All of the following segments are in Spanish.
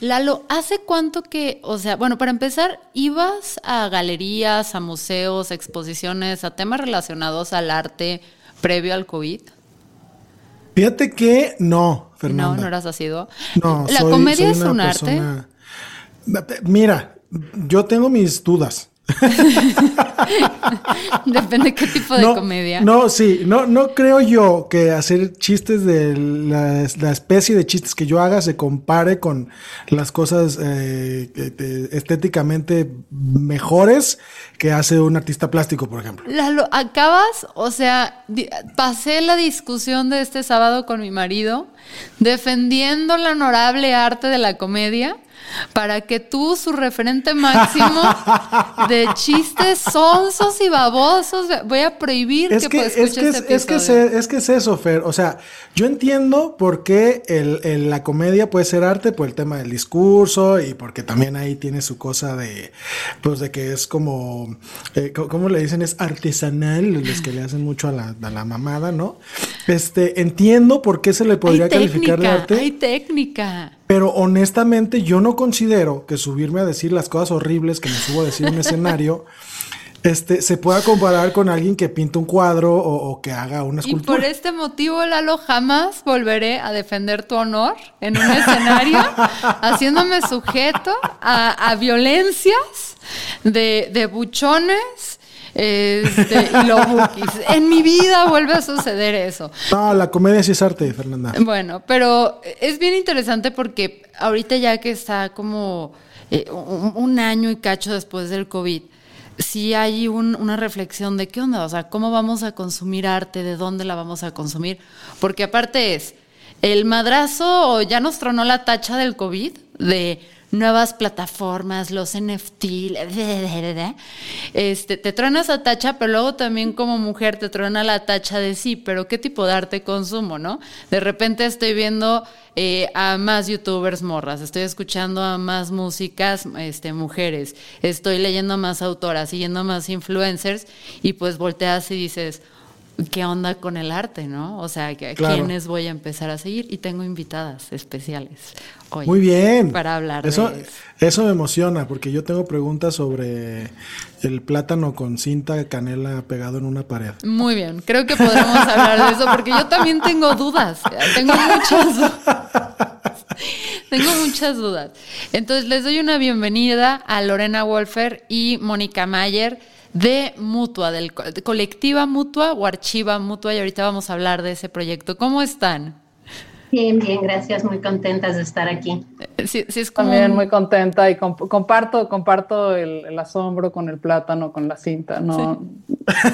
Lalo, ¿hace cuánto que, o sea, bueno, para empezar, ibas a galerías, a museos, exposiciones, a temas relacionados al arte previo al COVID? Fíjate que no, Fernanda. No, no eras asiduo. No, ¿La soy- comedia soy es un arte? Mira, yo tengo mis dudas. Depende qué tipo de no, comedia. No, sí, no, no creo yo que hacer chistes de la, la especie de chistes que yo haga se compare con las cosas eh, estéticamente mejores que hace un artista plástico, por ejemplo. Lalo, acabas, o sea, pasé la discusión de este sábado con mi marido defendiendo el honorable arte de la comedia para que tú, su referente máximo de chistes sonsos y babosos, voy a prohibir Es que, que, pues, es, escuches que, este es, que es, episodio. es que es eso, Fer. O sea, yo entiendo por qué el, el- la comedia puede ser arte por el tema del discurso y porque también ahí tiene su cosa de, pues de que es como, eh, ¿cómo le dicen? Es artesanal, los que le hacen mucho a la, a la mamada, ¿no? Este, entiendo por qué se le podría hay calificar de arte. hay técnica. Pero honestamente yo no considero que subirme a decir las cosas horribles que me subo a decir en un escenario este, se pueda comparar con alguien que pinta un cuadro o, o que haga una Y escultura. por este motivo, Lalo, jamás volveré a defender tu honor en un escenario, haciéndome sujeto a, a violencias de, de buchones este, y lobukis. En mi vida vuelve a suceder eso. No, la comedia sí es arte, Fernanda. Bueno, pero es bien interesante porque ahorita ya que está como eh, un, un año y cacho después del COVID, sí hay un- una reflexión de qué onda, o sea, cómo vamos a consumir arte, de dónde la vamos a consumir, porque aparte es, el madrazo ya nos tronó la tacha del COVID de nuevas plataformas, los NFT, este, te truena esa tacha, pero luego también como mujer te truena la tacha de sí, pero qué tipo de arte consumo, ¿no? De repente estoy viendo eh, a más youtubers morras, estoy escuchando a más músicas este, mujeres, estoy leyendo a más autoras, siguiendo a más influencers y pues volteas y dices, ¿qué onda con el arte, no? O sea, ¿a Claro. quiénes voy a empezar a seguir? Y tengo invitadas especiales hoy. Muy bien. Para hablar eso, de eso. eso me emociona porque yo tengo preguntas sobre el plátano con cinta canela pegado en una pared. Muy bien, creo que podremos hablar de eso porque yo también tengo dudas, tengo muchas dudas. Tengo muchas dudas. Entonces les doy una bienvenida a Lorena Wolfer y Mónica Mayer de Mutua, del co- de colectiva Mutua o Archiva Mutua y ahorita vamos a hablar de ese proyecto. ¿Cómo están? Bien, bien, gracias, muy contentas de estar aquí. Eh, Sí, sí es como También un- muy contenta y comp- comparto, comparto el, el asombro con el plátano, con la cinta. No,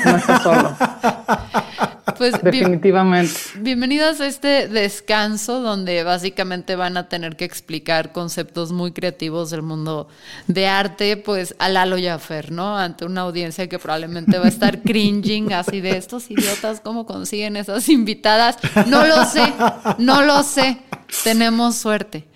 no está solo, pues, bien- definitivamente. Bienvenidas a este descanso donde básicamente van a tener que explicar conceptos muy creativos del mundo de arte, pues a Lalo y a Fer, ¿no? Ante una audiencia que probablemente va a estar cringing así de estos idiotas, ¿cómo consiguen esas invitadas? No lo sé, no lo sé. Tenemos suerte.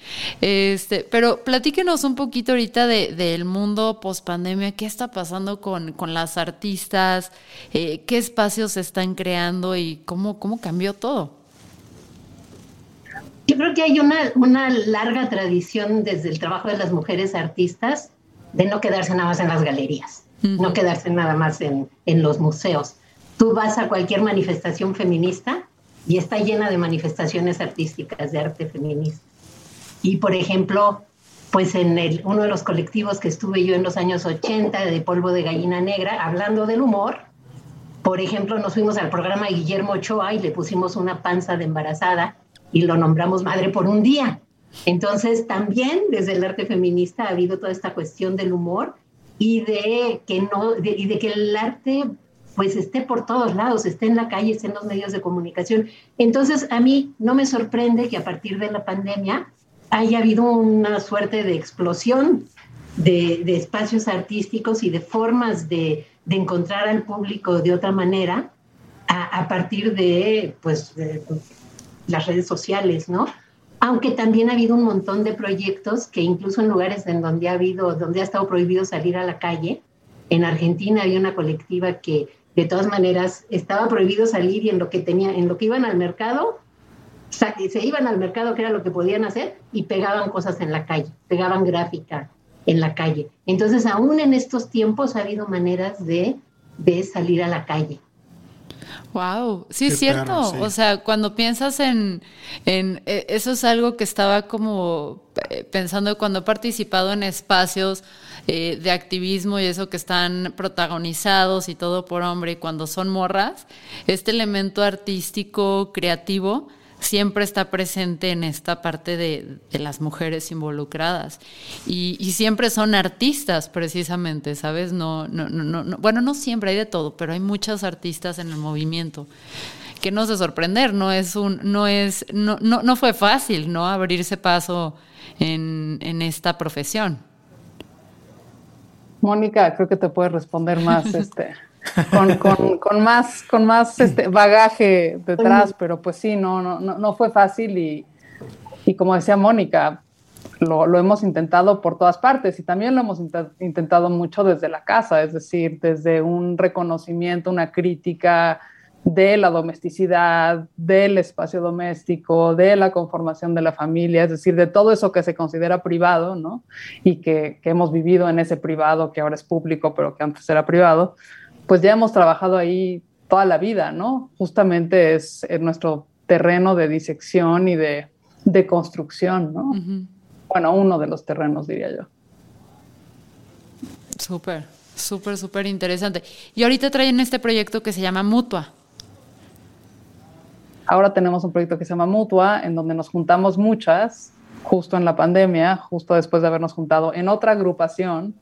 Este, pero platíquenos un poquito ahorita de- del mundo post pandemia, qué está pasando con, con las artistas, Eh, qué espacios se están creando y cómo, cómo cambió todo. Yo creo que hay una, una larga tradición desde el trabajo de las mujeres artistas de no quedarse nada más en las galerías, no quedarse nada más en, en los museos. Tú vas a cualquier manifestación feminista y está llena de manifestaciones artísticas de arte feminista. Y, por ejemplo, pues en el, uno de los colectivos que estuve yo en los años 80 de Polvo de Gallina Negra, hablando del humor, por ejemplo, nos fuimos al programa Guillermo Ochoa y le pusimos una panza de embarazada y lo nombramos madre por un día. Entonces, también desde el arte feminista ha habido toda esta cuestión del humor y de que no y de que el arte pues esté por todos lados, esté en la calle, esté en los medios de comunicación. Entonces, a mí no me sorprende que a partir de la pandemia haya habido una suerte de explosión de, espacios artísticos y de formas de, encontrar al público de otra manera a, partir de, pues, de las redes sociales, ¿no? Aunque también ha habido un montón de proyectos que incluso en lugares en donde ha habido, donde ha estado prohibido salir a la calle, en Argentina había una colectiva que de todas maneras estaba prohibido salir y en lo que tenía, en lo que iban al mercado, se iban al mercado, que era lo que podían hacer, y pegaban cosas en la calle, pegaban gráfica en la calle. Entonces, aún en estos tiempos ha habido maneras de, de salir a la calle. Wow, sí es cierto. O sea, cuando piensas en, en, e, eso es algo que estaba como eh, pensando cuando he participado en espacios eh, de activismo y eso que están protagonizados y todo por hombre, y cuando son morras, este elemento artístico, creativo, siempre está presente en esta parte de, las mujeres involucradas. Y, siempre son artistas, precisamente, ¿sabes? No, no, no, no, bueno, no siempre hay de todo, pero hay muchas artistas en el movimiento. Que no se sorprender, no es un, no es, no, no, no fue fácil, ¿no? Abrirse paso en, en esta profesión. Mónica, creo que te puede responder más este con, con, con, más, con más este bagaje detrás, pero pues sí, no, no, no fue fácil y, y como decía Mónica, lo, lo, hemos intentado por todas partes y también lo hemos intentado mucho desde la casa, es decir, desde un reconocimiento, una crítica de la domesticidad, del espacio doméstico, de la conformación de la familia, es decir, de todo eso que se considera privado, ¿no? Y que, que hemos vivido en ese privado que ahora es público, pero que antes era privado, pues ya hemos trabajado ahí toda la vida, ¿no? Justamente es nuestro terreno de disección y de, construcción, ¿no? Bueno, uno de los terrenos, diría yo. Súper, súper, súper interesante. Y ahorita traen este proyecto que se llama Mutua. Ahora tenemos un proyecto que se llama Mutua, en donde nos juntamos muchas, justo en la pandemia, justo después de habernos juntado en otra agrupación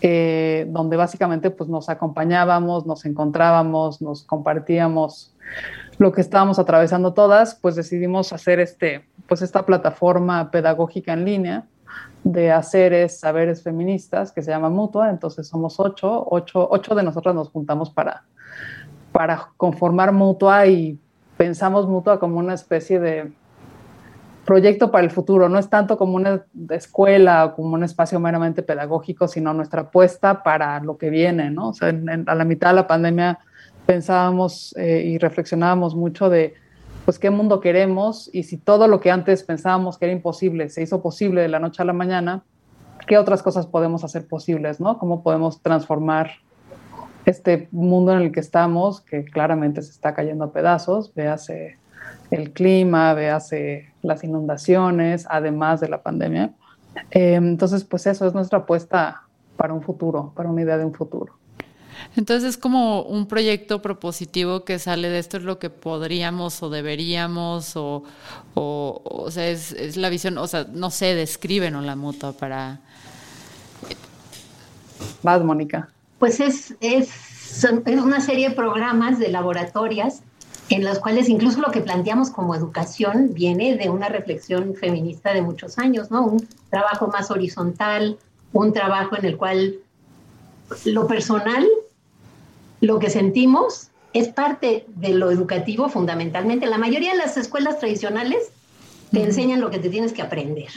eh, donde básicamente pues, nos acompañábamos, nos encontrábamos, nos compartíamos lo que estábamos atravesando todas, pues decidimos hacer este, pues esta plataforma pedagógica en línea de haceres, saberes feministas que se llama Mutua. Entonces somos ocho, ocho, ocho de nosotras nos juntamos para, para conformar Mutua y pensamos Mutua como una especie de proyecto para el futuro. No es tanto como una escuela o como un espacio meramente pedagógico, sino nuestra apuesta para lo que viene, ¿no? O sea, a la mitad de la pandemia pensábamos eh, y reflexionábamos mucho de, pues, qué mundo queremos y si todo lo que antes pensábamos que era imposible se hizo posible de la noche a la mañana, ¿qué otras cosas podemos hacer posibles, ¿no? ¿Cómo podemos transformar este mundo en el que estamos, que claramente se está cayendo a pedazos, véase el clima, véase las inundaciones, además de la pandemia. Eh, entonces, pues eso es nuestra apuesta para un futuro, para una idea de un futuro. Entonces es como un proyecto propositivo que sale de esto es lo que podríamos o deberíamos o, o, sea, es, la visión, o sea, no sé, describen o la mutua para... Más, Mónica. Pues es, es, es una serie de programas de laboratorios en los cuales incluso lo que planteamos como educación viene de una reflexión feminista de muchos años, ¿no? Un trabajo más horizontal, un trabajo en el cual lo personal, lo que sentimos, es parte de lo educativo fundamentalmente. La mayoría de las escuelas tradicionales te enseñan lo que te tienes que aprender.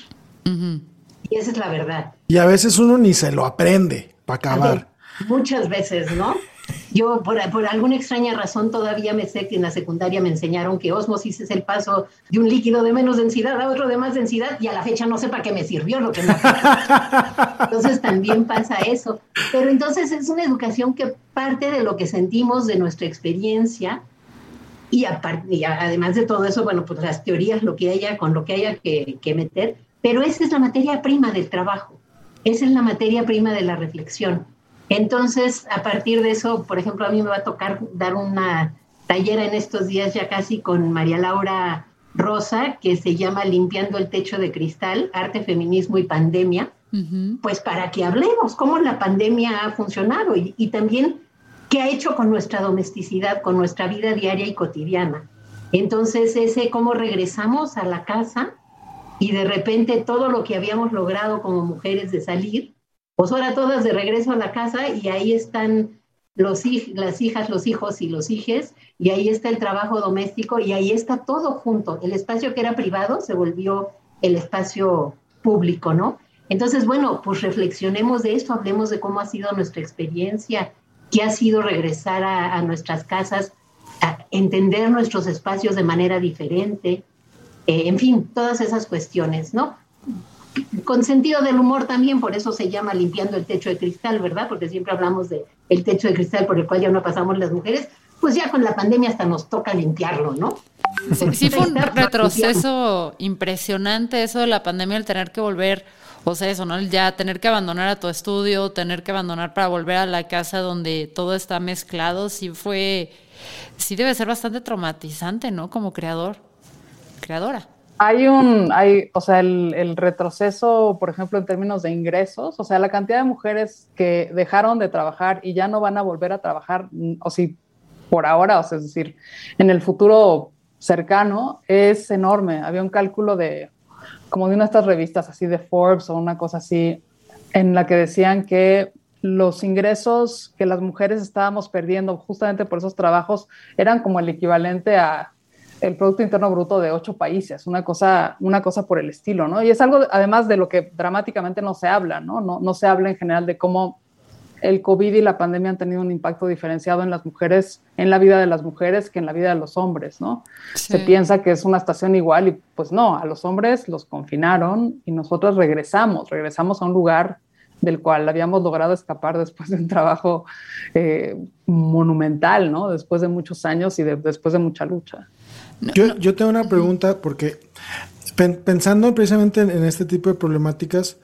Y esa es la verdad. Y a veces uno ni se lo aprende para acabar. muchas veces, ¿no? Yo, por, alguna extraña razón, todavía me sé que en la secundaria me enseñaron que osmosis es el paso de un líquido de menos densidad a otro de más densidad y a la fecha no sé para qué me sirvió lo que me Entonces también pasa eso. Pero entonces es una educación que parte de lo que sentimos, de nuestra experiencia y, además de todo eso, bueno, pues las teorías, lo que haya, con lo que haya que, que meter, pero esa es la materia prima del trabajo, esa es la materia prima de la reflexión. Entonces, a partir de eso, por ejemplo, a mí me va a tocar dar una taller en estos días ya casi con María Laura Rosa, que se llama Limpiando el Techo de Cristal, Arte, Feminismo y Pandemia, pues para que hablemos cómo la pandemia ha funcionado y, también qué ha hecho con nuestra domesticidad, con nuestra vida diaria y cotidiana. Entonces, ese cómo regresamos a la casa y de repente todo lo que habíamos logrado como mujeres de salir, pues ahora todas de regreso a la casa y ahí están los, las hijas, los hijos y los hijes, y ahí está el trabajo doméstico y ahí está todo junto. El espacio que era privado se volvió el espacio público, ¿no? Entonces, bueno, pues reflexionemos de esto, hablemos de cómo ha sido nuestra experiencia, qué ha sido regresar a, nuestras casas, a entender nuestros espacios de manera diferente, eh, en fin, todas esas cuestiones, ¿no? Con sentido del humor también, por eso se llama limpiando el techo de cristal, ¿verdad? Porque siempre hablamos de el techo de cristal por el cual ya no pasamos las mujeres, pues ya con la pandemia hasta nos toca limpiarlo, ¿no? Sí, fue un retroceso impresionante eso de la pandemia, el tener que volver o sea, eso, ¿no? Ya tener que abandonar a tu estudio, tener que abandonar para volver a la casa donde todo está mezclado, sí fue, sí debe ser bastante traumatizante, ¿no? Como creador, creadora. Hay un, hay, o sea, el, retroceso, por ejemplo, en términos de ingresos, o sea, la cantidad de mujeres que dejaron de trabajar y ya no van a volver a trabajar, o si por ahora, o sea, es decir, en el futuro cercano, es enorme. Había un cálculo de como de una de estas revistas así de Forbes o una cosa así, en la que decían que los ingresos que las mujeres estábamos perdiendo justamente por esos trabajos eran como el equivalente a el Producto Interno Bruto de ocho países, una cosa, una cosa por el estilo, ¿no? Y es algo, además, de lo que dramáticamente no se habla, ¿no? No, no se habla en general de cómo el COVID y la pandemia han tenido un impacto diferenciado en las mujeres, en la vida de las mujeres que en la vida de los hombres, ¿no? Se piensa que es una estación igual y pues no, a los hombres los confinaron y nosotros regresamos, regresamos a un lugar del cual habíamos logrado escapar después de un trabajo eh, monumental, ¿no? Después de muchos años y después de mucha lucha. Yo, yo tengo una pregunta porque pensando precisamente en este tipo de problemáticas,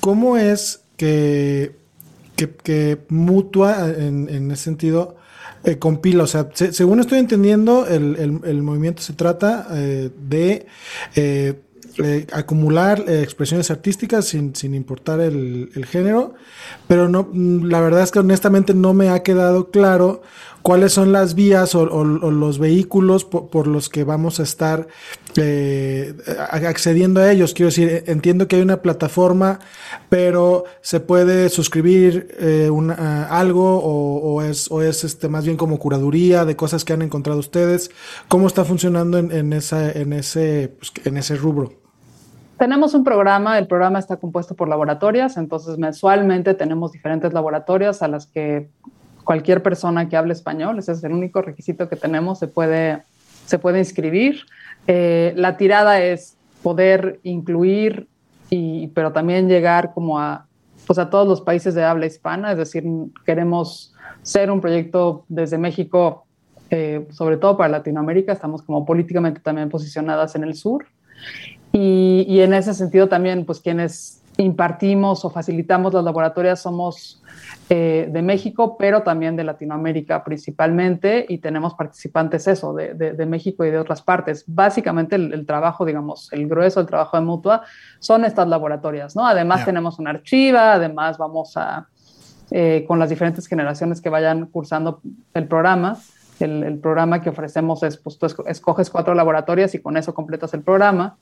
¿cómo es que que, mutua en, ese sentido eh, compila. O sea, según estoy entendiendo, el, movimiento se trata eh, de eh, acumular expresiones artísticas sin, sin importar el, género, pero no, la verdad es que honestamente no me ha quedado claro cuáles son las vías o, los vehículos por, los que vamos a estar eh, accediendo a ellos. Quiero decir, entiendo que hay una plataforma, pero se puede suscribir eh, algo o, es, este, más bien como curaduría de cosas que han encontrado ustedes. ¿Cómo está funcionando en, ese, pues, en ese rubro? Tenemos un programa, el programa está compuesto por laboratorias, entonces mensualmente tenemos diferentes laboratorias a las que cualquier persona que hable español, ese es el único requisito que tenemos, se puede, se puede inscribir. Eh, la tirada es poder incluir, y, pero también llegar como a, pues a todos los países de habla hispana, es decir, queremos ser un proyecto desde México, eh, sobre todo para Latinoamérica, estamos como políticamente también posicionadas en el sur. Y, y, en ese sentido también, pues quienes impartimos o facilitamos las laboratorias somos eh, de México, pero también de Latinoamérica principalmente, y tenemos participantes eso, de, de, México y de otras partes. Básicamente el, trabajo, digamos, el grueso del trabajo de Mutua son estas laboratorias, ¿no? Además tenemos una archiva, además vamos a, eh, con las diferentes generaciones que vayan cursando el programa, el, el, programa que ofrecemos es, pues tú escoges cuatro laboratorios y con eso completas el programa.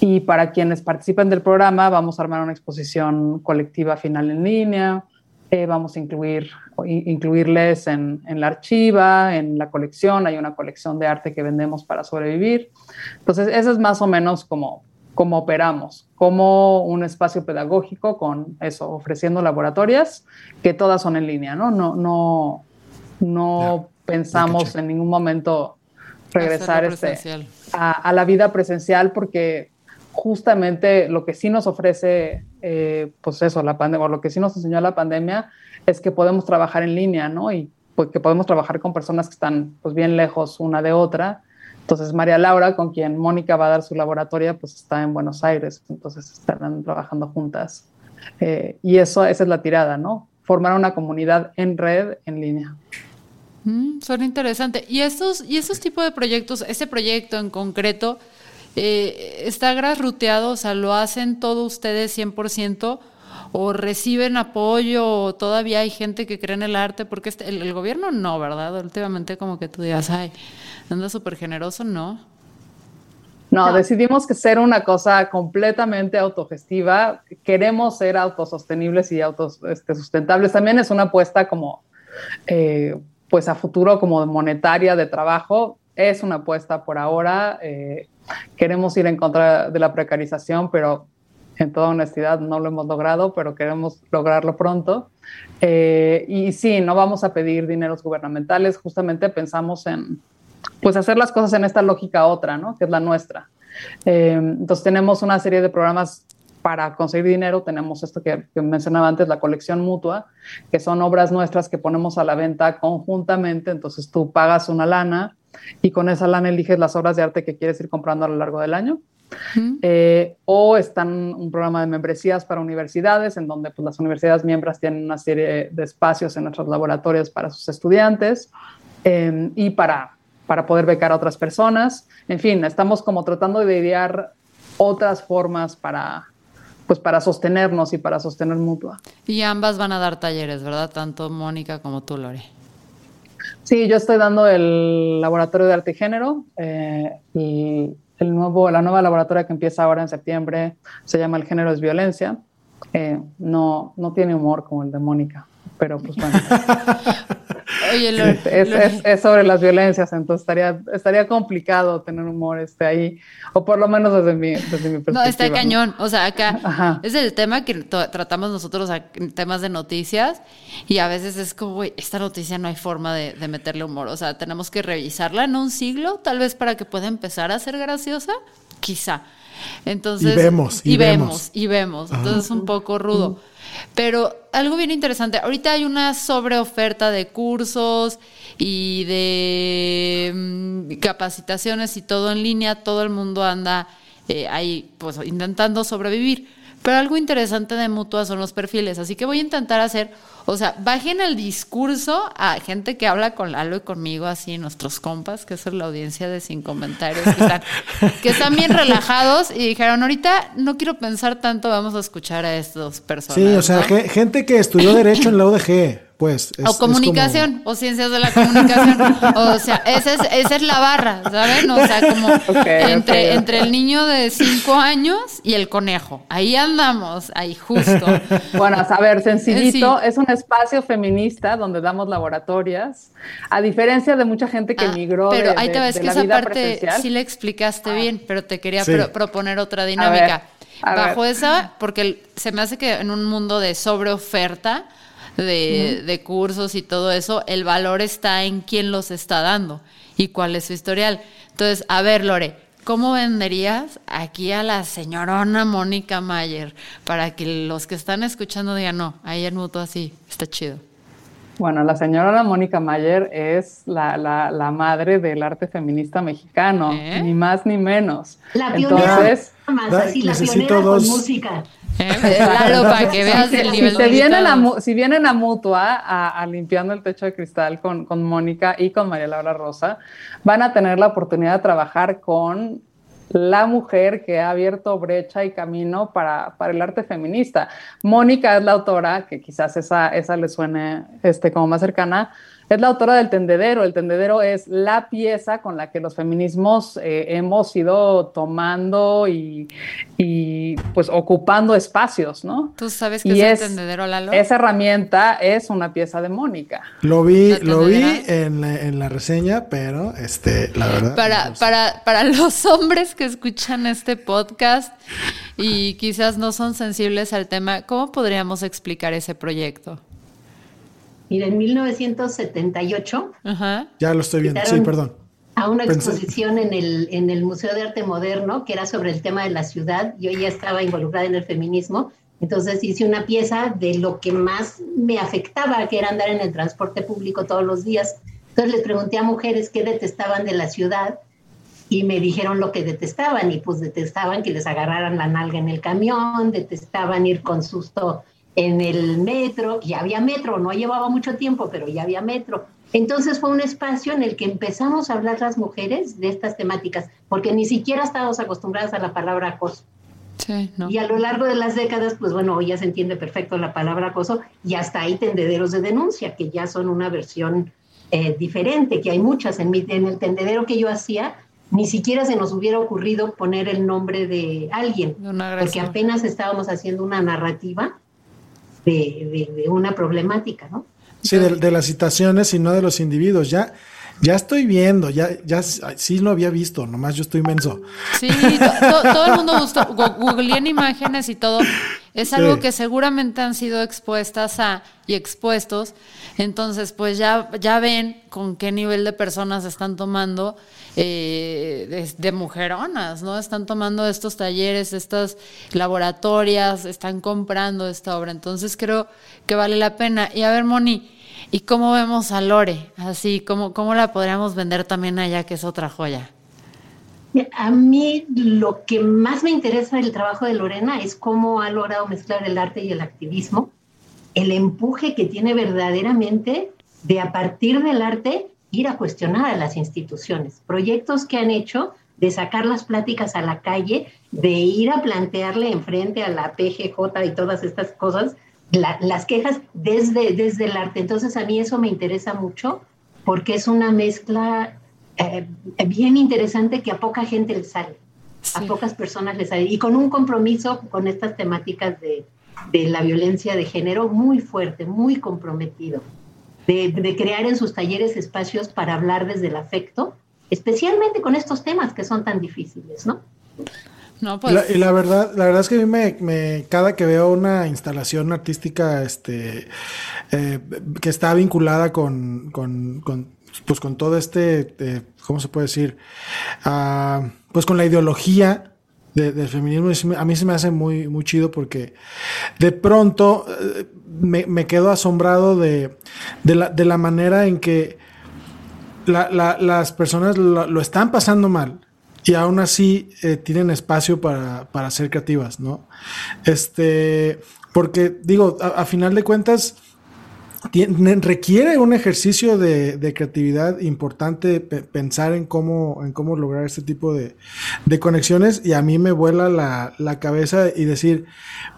Y para quienes participen del programa, vamos a armar una exposición colectiva final en línea, eh, vamos a incluir, incluirles en, en, la archiva, en la colección, hay una colección de arte que vendemos para sobrevivir. Entonces, eso es más o menos como, como operamos, como un espacio pedagógico con eso, ofreciendo laboratorias que todas son en línea, ¿no? No, no, no pensamos en ningún momento regresar este, a, a, la vida presencial porque justamente lo que sí nos ofrece, eh, pues eso, la pandemia, o lo que sí nos enseñó la pandemia, es que podemos trabajar en línea, ¿no? Y pues, que podemos trabajar con personas que están pues bien lejos una de otra Entonces, María Laura, con quien Mónica va a dar su laboratorio, pues está en Buenos Aires, entonces estarán trabajando juntas. Eh, y eso, esa es la tirada, ¿no? Formar una comunidad en red, en línea. Mm, suena interesante. ¿Y estos, y esos tipos de proyectos, ese proyecto en concreto, eh, está grasruteado? O sea, ¿lo hacen todos ustedes 100%? ¿O reciben apoyo? ¿O todavía hay gente que cree en el arte? Porque este, el, gobierno no, ¿verdad? Últimamente como que tú digas, ay, anda súper generoso, ¿no? No, decidimos que ser una cosa completamente autogestiva. Queremos ser autosostenibles y autosustentables. Este, También es una apuesta como, eh, pues a futuro como monetaria de trabajo. Es una apuesta por ahora. Eh, queremos ir en contra de la precarización, pero en toda honestidad no lo hemos logrado, pero queremos lograrlo pronto. Eh, y sí, no vamos a pedir dineros gubernamentales, justamente pensamos en pues hacer las cosas en esta lógica otra, ¿no? Que es la nuestra. Eh, entonces tenemos una serie de programas para conseguir dinero. Tenemos esto que, que, mencionaba antes, la colección mutua, que son obras nuestras que ponemos a la venta conjuntamente. Entonces tú pagas una lana y con esa lana eliges las obras de arte que quieres ir comprando a lo largo del año. Eh, o están un programa de membresías para universidades, en donde pues, las universidades miembros tienen una serie de espacios en nuestros laboratorios para sus estudiantes eh, y para, para poder becar a otras personas. En fin, estamos como tratando de idear otras formas para, pues para sostenernos y para sostener mutua. Y ambas van a dar talleres, ¿verdad? Tanto Mónica como tú, Lore. Sí, yo estoy dando el laboratorio de arte y género eh, y el nuevo, la nueva laboratoria que empieza ahora en septiembre se llama El género es violencia. Eh, no, no tiene humor como el de Mónica, pero pues bueno. Oye, es, sobre las violencias, entonces estaría, estaría complicado tener humor este, ahí, o por lo menos desde mi, desde mi perspectiva. No, está cañón. O sea, acá es el tema que tratamos nosotros en temas de noticias y a veces es como, güey, esta noticia no hay forma de, de, meterle humor. O sea, tenemos que revisarla en un siglo, tal vez para que pueda empezar a ser graciosa, quizá. Entonces, y vemos, y, vemos, y vemos. Entonces es un poco rudo. Pero algo bien interesante, ahorita hay una sobreoferta de cursos y de mm, capacitaciones y todo en línea, todo el mundo anda eh, ahí pues intentando sobrevivir. Pero algo interesante de Mutua son los perfiles, así que voy a intentar hacer o sea, bajen el discurso a gente que habla con Lalo y conmigo, así, nuestros compas, que es la audiencia de Sin Comentarios, que están, bien relajados y dijeron, ahorita no quiero pensar tanto, vamos a escuchar a estos personas. Sí, o sea, gente que estudió Derecho en la UDG. Pues, o comunicación, o ciencias de la comunicación. o sea, esa es, esa es la barra, ¿saben? O sea, como entre, entre el niño de cinco años y el conejo. Ahí andamos, ahí justo. Bueno, a ver, sencillito, es un espacio feminista donde damos laboratorias, a diferencia de mucha gente que ah, migró pero ahí te ves que esa parte sí le explicaste ah. bien, pero te quería proponer otra dinámica. Bajo esa, porque se me hace que en un mundo de sobreoferta, de, de, cursos y todo eso, el valor está en quién los está dando y cuál es su historial. Entonces, a ver, Lore, ¿cómo venderías aquí a la señorona Mónica Mayer para que los que están escuchando digan, no, ahí en mutuo así, está chido? Bueno, la señora Mónica Mayer es la, la, la, madre del arte feminista mexicano, ¿Eh? ni más ni menos. La pionera, Entonces, más, así, la pionera con música. Claro, para que veas el nivel si, vienen a, si vienen a Mutua a, limpiando el techo de cristal con, con Mónica y con María Laura Rosa, van a tener la oportunidad de trabajar con la mujer que ha abierto brecha y camino para, para, el arte feminista. Mónica es la autora, que quizás esa, esa le suene este, como más cercana, es la autora del tendedero. El tendedero es la pieza con la que los feminismos eh, hemos ido tomando y, y, pues ocupando espacios, ¿no? ¿Tú sabes qué es, el tendedero, Lalo? Esa herramienta es una pieza de Mónica. Lo vi, lo vi en la, en la, reseña, pero este, la verdad. Para, para, para los hombres que escuchan este podcast y quizás no son sensibles al tema, ¿cómo podríamos explicar ese proyecto? Mira, en 1978. Ya lo estoy viendo, sí, perdón. A una exposición en el, en el Museo de Arte Moderno, que era sobre el tema de la ciudad. Yo ya estaba involucrada en el feminismo. Entonces hice una pieza de lo que más me afectaba, que era andar en el transporte público todos los días. Entonces les pregunté a mujeres qué detestaban de la ciudad y me dijeron lo que detestaban y pues detestaban que les agarraran la nalga en el camión, detestaban ir con susto en el metro, ya había metro, no llevaba mucho tiempo, pero ya había metro. Entonces fue un espacio en el que empezamos a hablar las mujeres de estas temáticas, porque ni siquiera estábamos acostumbradas a la palabra acoso. Y a lo largo de las décadas, pues bueno, ya se entiende perfecto la palabra acoso y hasta hay tendederos de denuncia, que ya son una versión eh, diferente, que hay muchas. En, en el tendedero que yo hacía, ni siquiera se nos hubiera ocurrido poner el nombre de alguien, porque apenas estábamos haciendo una narrativa de, una problemática, ¿no? Sí, de, las citaciones y no de los individuos. Ya, ya estoy viendo, ya, ya sí lo había visto, nomás yo estoy menso. Sí, todo el mundo gustó, googleé imágenes y todo. Es algo que seguramente han sido expuestas a y expuestos. Entonces, pues ya, ya ven con qué nivel de personas están tomando eh, de, mujeronas, ¿no? Están tomando estos talleres, estas laboratorias, están comprando esta obra. Entonces creo que vale la pena. Y a ver, Moni, ¿y cómo vemos a Lore? Así, ¿cómo, cómo la podríamos vender también allá, que es otra joya? A mí lo que más me interesa del trabajo de Lorena es cómo ha logrado mezclar el arte y el activismo, el empuje que tiene verdaderamente de a partir del arte ir a cuestionar a las instituciones, proyectos que han hecho de sacar las pláticas a la calle, de ir a plantearle enfrente a la PGJ y todas estas cosas, las quejas desde, desde el arte. Entonces a mí eso me interesa mucho porque es una mezcla eh, bien interesante que a poca gente le sale, a pocas personas le sale, y con un compromiso con estas temáticas de, de la violencia de género muy fuerte, muy comprometido de, crear en sus talleres espacios para hablar desde el afecto, especialmente con estos temas que son tan difíciles, ¿no? No, pues... y la verdad, la verdad es que a mí me, cada que veo una instalación artística, este, eh, que está vinculada con, con, pues con todo este, eh, ¿cómo se puede decir? Ah, pues con la ideología del feminismo, a mí se me hace muy, muy chido porque de pronto eh, me, quedo asombrado de, la, manera en que las personas lo, están pasando mal y aún así eh, tienen espacio para, ser creativas, ¿no? Este, porque digo, a final de cuentas, requiere un ejercicio de, creatividad importante pensar en cómo, en cómo lograr este tipo de, conexiones y a mí me vuela la, cabeza y decir,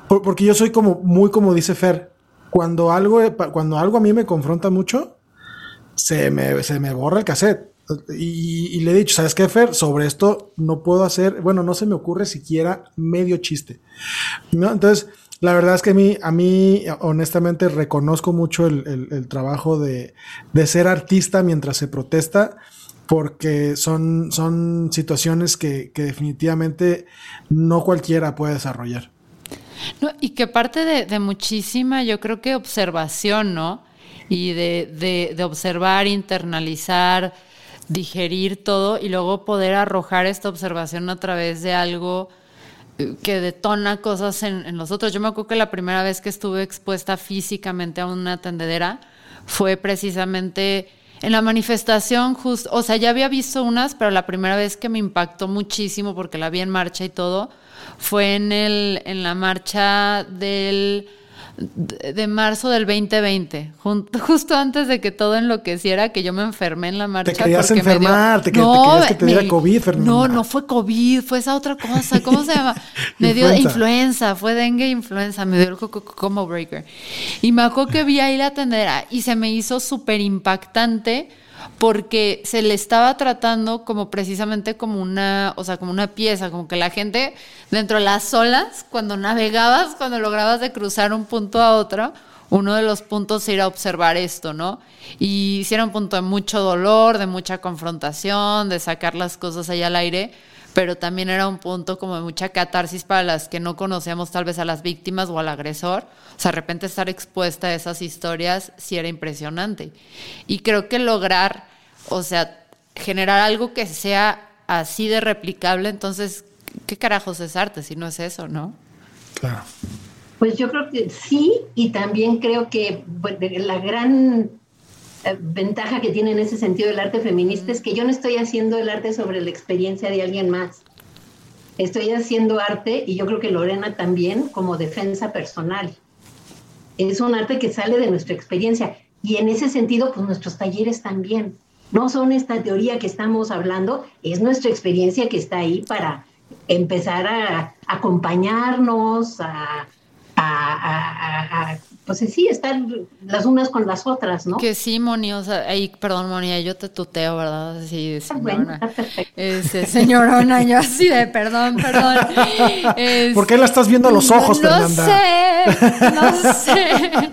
porque yo soy como muy como dice Fer, cuando algo, cuando algo a mí me confronta mucho, se me, se me borra el cassette. Y, le he dicho, ¿sabes qué, Fer? Sobre esto no puedo hacer, bueno, no se me ocurre siquiera medio chiste. ¿no? Entonces, la verdad es que a mí, a mí honestamente, reconozco mucho el, trabajo de, ser artista mientras se protesta, porque son, son situaciones que, definitivamente no cualquiera puede desarrollar. y que parte de, muchísima, yo creo que observación, ¿no? Y de, de observar, internalizar, digerir todo y luego poder arrojar esta observación a través de algo que detona cosas en, en, los otros. Yo me acuerdo que la primera vez que estuve expuesta físicamente a una tendedera fue precisamente en la manifestación, justo, o sea, ya había visto unas, pero la primera vez que me impactó muchísimo porque la vi en marcha y todo, fue en, el, en la marcha del de marzo del 2020, justo antes de que todo enloqueciera, que yo me enfermé en la marcha. Te querías enfermar, te, querías que te diera COVID, Fernanda. No, no fue COVID, fue esa otra cosa. ¿Cómo se llama? me dio influenza, fue dengue influenza, me dio el combo breaker. Y me acuerdo que vi ahí la tendera y se me hizo súper impactante porque se le estaba tratando como precisamente como una, o sea, como una pieza, como que la gente dentro de las olas, cuando navegabas, cuando lograbas de cruzar un punto a otro, uno de los puntos era observar esto, ¿no? Y era un punto de mucho dolor, de mucha confrontación, de sacar las cosas allá al aire, pero también era un punto como de mucha catarsis para las que no conocíamos tal vez a las víctimas o al agresor. O sea, de repente estar expuesta a esas historias sí era impresionante. Y creo que lograr, o sea, generar algo que sea así de replicable, entonces, ¿qué carajos es arte si no es eso, no? Claro. Pues yo creo que sí, y también creo que la gran ventaja que tiene en ese sentido el arte feminista es que yo no estoy haciendo el arte sobre la experiencia de alguien más. Estoy haciendo arte, y yo creo que Lorena también, como defensa personal. Es un arte que sale de nuestra experiencia. Y en ese sentido, pues nuestros talleres también. No son esta teoría que estamos hablando, es nuestra experiencia que está ahí para empezar a acompañarnos, a, a, pues sí, están las unas con las otras, ¿no? Que sí, Moni, o sea, ahí, perdón, Moni, yo te tuteo, ¿verdad? Sí, señorona. Bueno, está perfecto. Este, señorona, yo así de perdón, perdón. ¿Por qué la estás viendo a los ojos, no Fernanda? sé, no sé.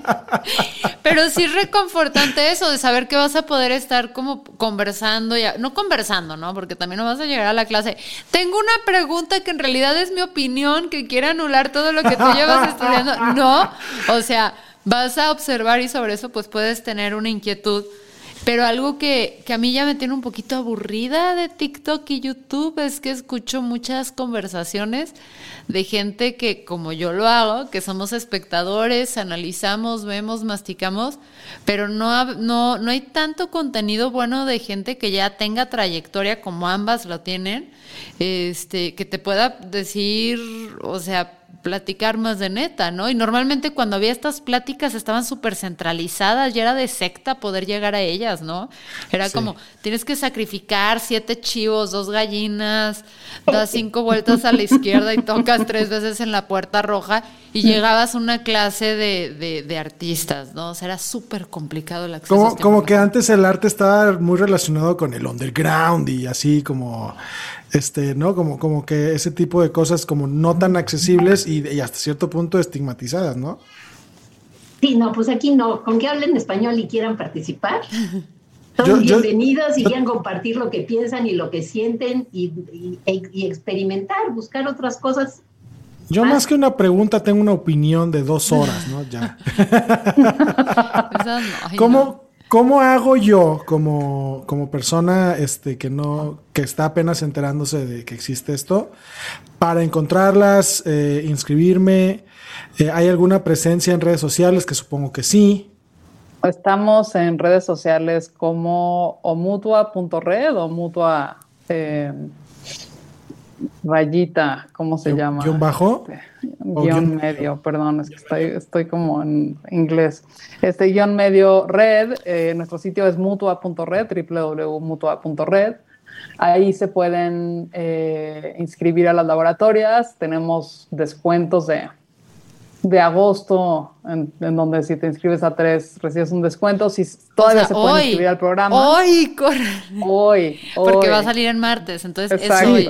Pero sí es reconfortante eso de saber que vas a poder estar como conversando, ya, no conversando, ¿no? Porque también no vas a llegar a la clase. Tengo una pregunta que en realidad es mi opinión, que quiere anular todo lo que tú llevas estudiando. No, o sea, vas a observar y sobre eso pues puedes tener una inquietud. Pero algo que, que, a mí ya me tiene un poquito aburrida de TikTok y YouTube es que escucho muchas conversaciones de gente que, como yo lo hago, que somos espectadores, analizamos, vemos, masticamos, pero no, no, no hay tanto contenido bueno de gente que ya tenga trayectoria como ambas lo tienen, este, que te pueda decir, o sea, platicar más de neta, ¿no? Y normalmente cuando había estas pláticas estaban súper centralizadas y era de secta poder llegar a ellas, ¿no? Era como, tienes que sacrificar siete chivos, dos gallinas, das cinco vueltas a la izquierda y tocas tres veces en la puerta roja y llegabas a una clase de, de, artistas, ¿no? O sea, era súper complicado el acceso. Como, este como que antes el arte estaba muy relacionado con el underground y así como este, ¿no? Como, como que ese tipo de cosas como no tan accesibles y, hasta cierto punto estigmatizadas, ¿no? Sí, no, pues aquí no. Con que hablen español y quieran participar, son bienvenidos y quieran compartir lo que piensan y lo que sienten y, experimentar, buscar otras cosas. Yo más que una pregunta tengo una opinión de dos horas, ¿no? Ya. ¿Cómo, ¿Cómo hago yo como, como persona este, que, no, que está apenas enterándose de que existe esto para encontrarlas, eh, inscribirme? Eh, ¿Hay alguna presencia en redes sociales? Que supongo que sí. Estamos en redes sociales como o mutua.red o mutua rayita, ¿cómo se llama? ¿Guión bajo? Este, guion, medio, perdón, es que estoy, estoy como en inglés. Este guion medio red, eh, nuestro sitio es mutua.red, www.mutua.red. Ahí se pueden eh, inscribir a las laboratorias, tenemos descuentos de, de agosto, en, donde si te inscribes a tres recibes un descuento. Si todavía se pueden inscribir al programa. Hoy, corre. Hoy, Porque va a salir en martes, entonces es hoy.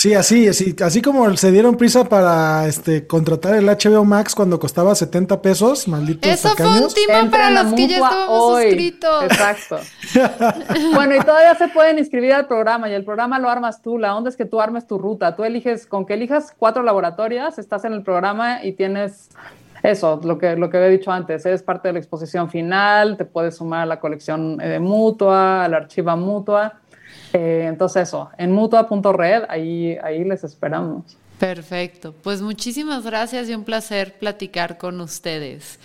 Sí, así, así, así como se dieron prisa para este contratar el HBO Max cuando costaba 70 pesos, malditos Eso fue un timo para los que ya estábamos suscritos. Exacto. bueno, y todavía se pueden inscribir al programa y el programa lo armas tú. La onda es que tú armes tu ruta. Tú eliges, con que elijas cuatro laboratorias, estás en el programa y tienes eso, lo que, lo que había dicho antes, eres parte de la exposición final, te puedes sumar a la colección de mutua, a la archiva mutua. Eh, entonces eso, en mutua.red, ahí, ahí les esperamos. Perfecto, pues muchísimas gracias y un placer platicar con ustedes.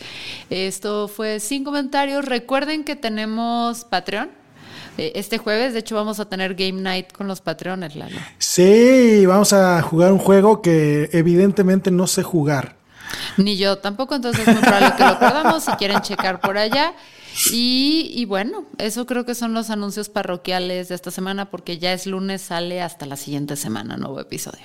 Esto fue sin comentarios. Recuerden que tenemos Patreon. Eh, este jueves, de hecho, vamos a tener Game Night con los Patreones, Lalo. Sí, vamos a jugar un juego que evidentemente no sé jugar. Ni yo tampoco, entonces es muy probable que lo podamos si quieren checar por allá. Y, bueno, eso creo que son los anuncios parroquiales de esta semana, porque ya es lunes, sale hasta la siguiente semana, nuevo episodio.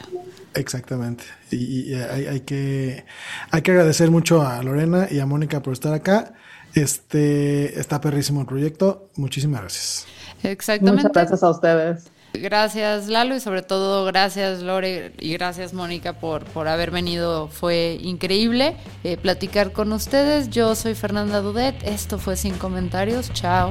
Exactamente. Y, hay, que, hay que agradecer mucho a Lorena y a Mónica por estar acá. Este está perrísimo el proyecto. Muchísimas gracias. Exactamente. Muchas gracias a ustedes. Gracias Lalo y sobre todo gracias Lore y gracias Mónica por, por haber venido. Fue increíble eh, platicar con ustedes. Yo soy Fernanda Dudet. Esto fue Sin Comentarios. Chao.